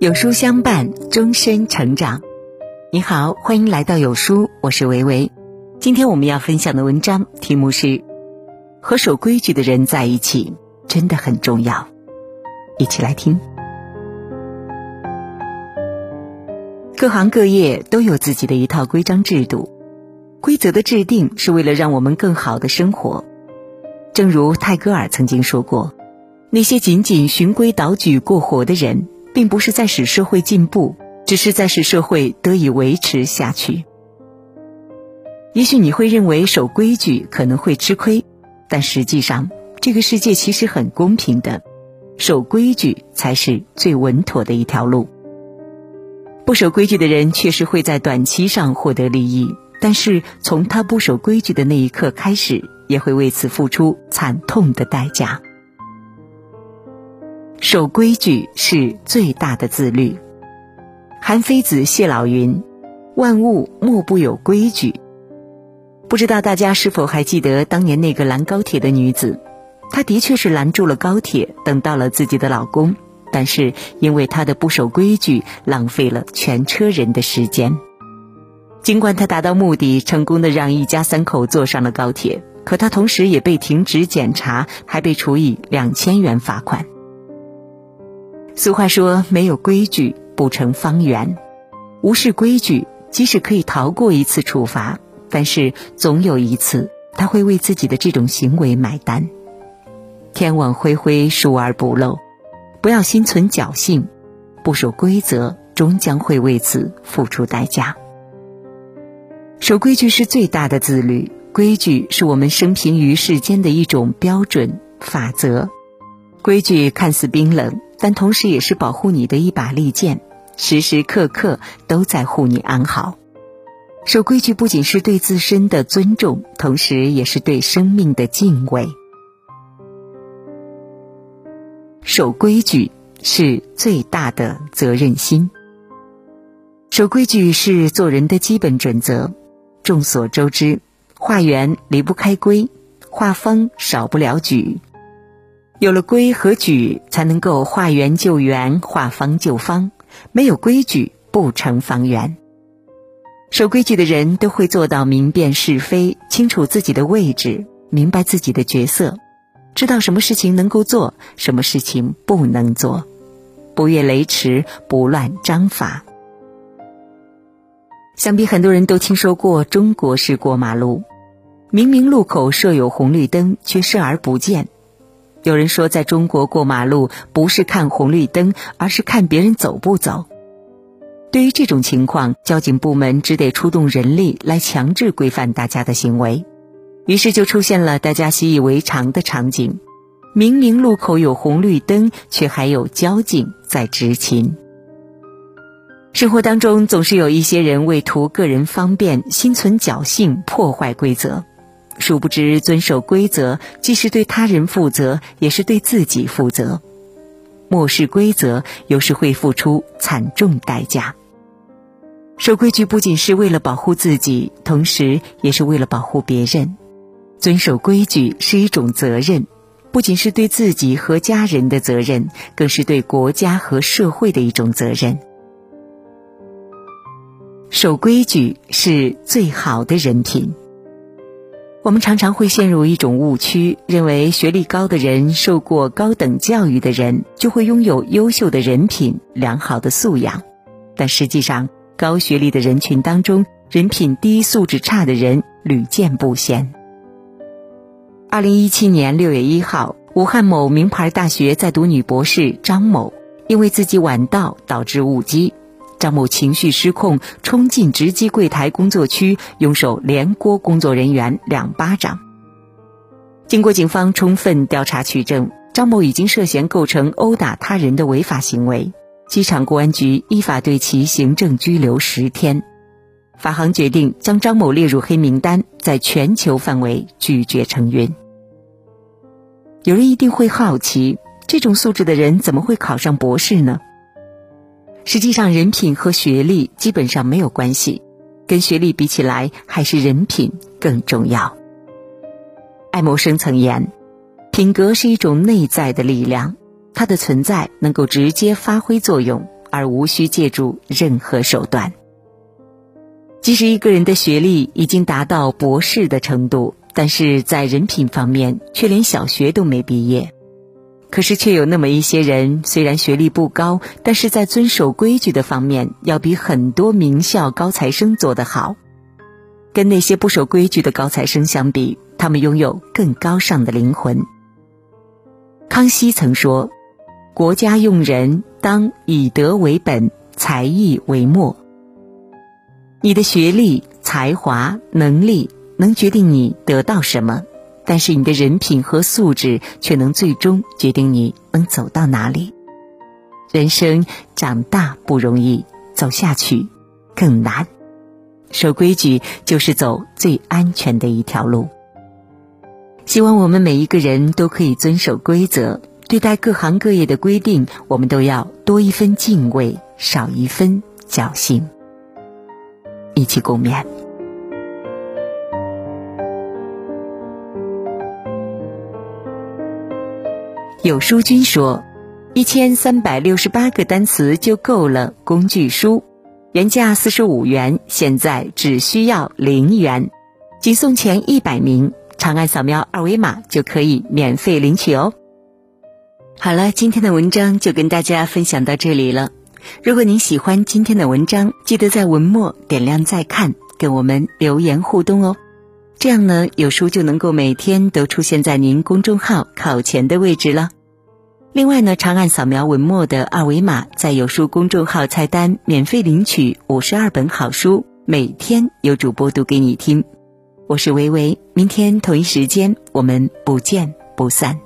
有书相伴，终身成长。你好，欢迎来到有书，我是维维。今天我们要分享的文章题目是：和守规矩的人在一起真的很重要。一起来听。各行各业都有自己的一套规章制度，规则的制定是为了让我们更好的生活。正如泰戈尔曾经说过：“那些仅仅循规蹈矩过活的人。”并不是在使社会进步，只是在使社会得以维持下去。也许你会认为守规矩可能会吃亏，但实际上这个世界其实很公平的，守规矩才是最稳妥的一条路。不守规矩的人确实会在短期上获得利益，但是从他不守规矩的那一刻开始，也会为此付出惨痛的代价。守规矩是最大的自律。韩非子谢老云：“万物莫不有规矩。”不知道大家是否还记得当年那个拦高铁的女子？她的确是拦住了高铁，等到了自己的老公，但是因为她的不守规矩，浪费了全车人的时间。尽管她达到目的，成功的让一家三口坐上了高铁，可她同时也被停职检查，还被处以两千元罚款。俗话说：“没有规矩不成方圆。”无视规矩，即使可以逃过一次处罚，但是总有一次他会为自己的这种行为买单。天网恢恢，疏而不漏，不要心存侥幸，不守规则，终将会为此付出代价。守规矩是最大的自律，规矩是我们生平于世间的一种标准法则。规矩看似冰冷。但同时也是保护你的一把利剑，时时刻刻都在护你安好。守规矩不仅是对自身的尊重，同时也是对生命的敬畏。守规矩是最大的责任心。守规矩是做人的基本准则。众所周知，画圆离不开规，画方少不了矩。有了规和矩，才能够画圆就圆，画方就方。没有规矩，不成方圆。守规矩的人都会做到明辨是非，清楚自己的位置，明白自己的角色，知道什么事情能够做，什么事情不能做，不越雷池，不乱章法。想必很多人都听说过中国式过马路，明明路口设有红绿灯，却视而不见。有人说，在中国过马路不是看红绿灯，而是看别人走不走。对于这种情况，交警部门只得出动人力来强制规范大家的行为。于是就出现了大家习以为常的场景：明明路口有红绿灯，却还有交警在执勤。生活当中总是有一些人为图个人方便，心存侥幸，破坏规则。殊不知，遵守规则既是对他人负责，也是对自己负责。漠视规则，有时会付出惨重代价。守规矩不仅是为了保护自己，同时也是为了保护别人。遵守规矩是一种责任，不仅是对自己和家人的责任，更是对国家和社会的一种责任。守规矩是最好的人品。我们常常会陷入一种误区，认为学历高的人、受过高等教育的人就会拥有优秀的人品、良好的素养。但实际上，高学历的人群当中，人品低、素质差的人屡见不鲜。二零一七年六月一号，武汉某名牌大学在读女博士张某，因为自己晚到导致误机。张某情绪失控，冲进直机柜台工作区，用手连掴工作人员两巴掌。经过警方充分调查取证，张某已经涉嫌构成殴打他人的违法行为。机场公安局依法对其行政拘留十天。法航决定将张某列入黑名单，在全球范围拒绝承运。有人一定会好奇，这种素质的人怎么会考上博士呢？实际上，人品和学历基本上没有关系，跟学历比起来，还是人品更重要。爱默生曾言：“品格是一种内在的力量，它的存在能够直接发挥作用，而无需借助任何手段。即使一个人的学历已经达到博士的程度，但是在人品方面却连小学都没毕业。可是却有那么一些人，虽然学历不高，但是在遵守规矩的方面要比很多名校高材生做得好。跟那些不守规矩的高材生相比，他们拥有更高尚的灵魂。康熙曾说：“国家用人，当以德为本，才艺为末。”你的学历、才华、能力能决定你得到什么，但是你的人品和素质却能最终决定你能走到哪里。人生长大不容易，走下去更难。守规矩就是走最安全的一条路。希望我们每一个人都可以遵守规则，对待各行各业的规定，我们都要多一分敬畏，少一分侥幸。一起共勉。有书君说：“一千三百六十八个单词就够了。”工具书原价四十五元，现在只需要零元，仅送前一百名，长按扫描二维码就可以免费领取哦。好了，今天的文章就跟大家分享到这里了。如果您喜欢今天的文章，记得在文末点亮再看，跟我们留言互动哦。这样呢，有书就能够每天都出现在您公众号考前的位置了。另外呢，长按扫描文末的二维码，在有书公众号菜单免费领取五十二本好书，每天有主播读给你听。我是维维，明天同一时间我们不见不散。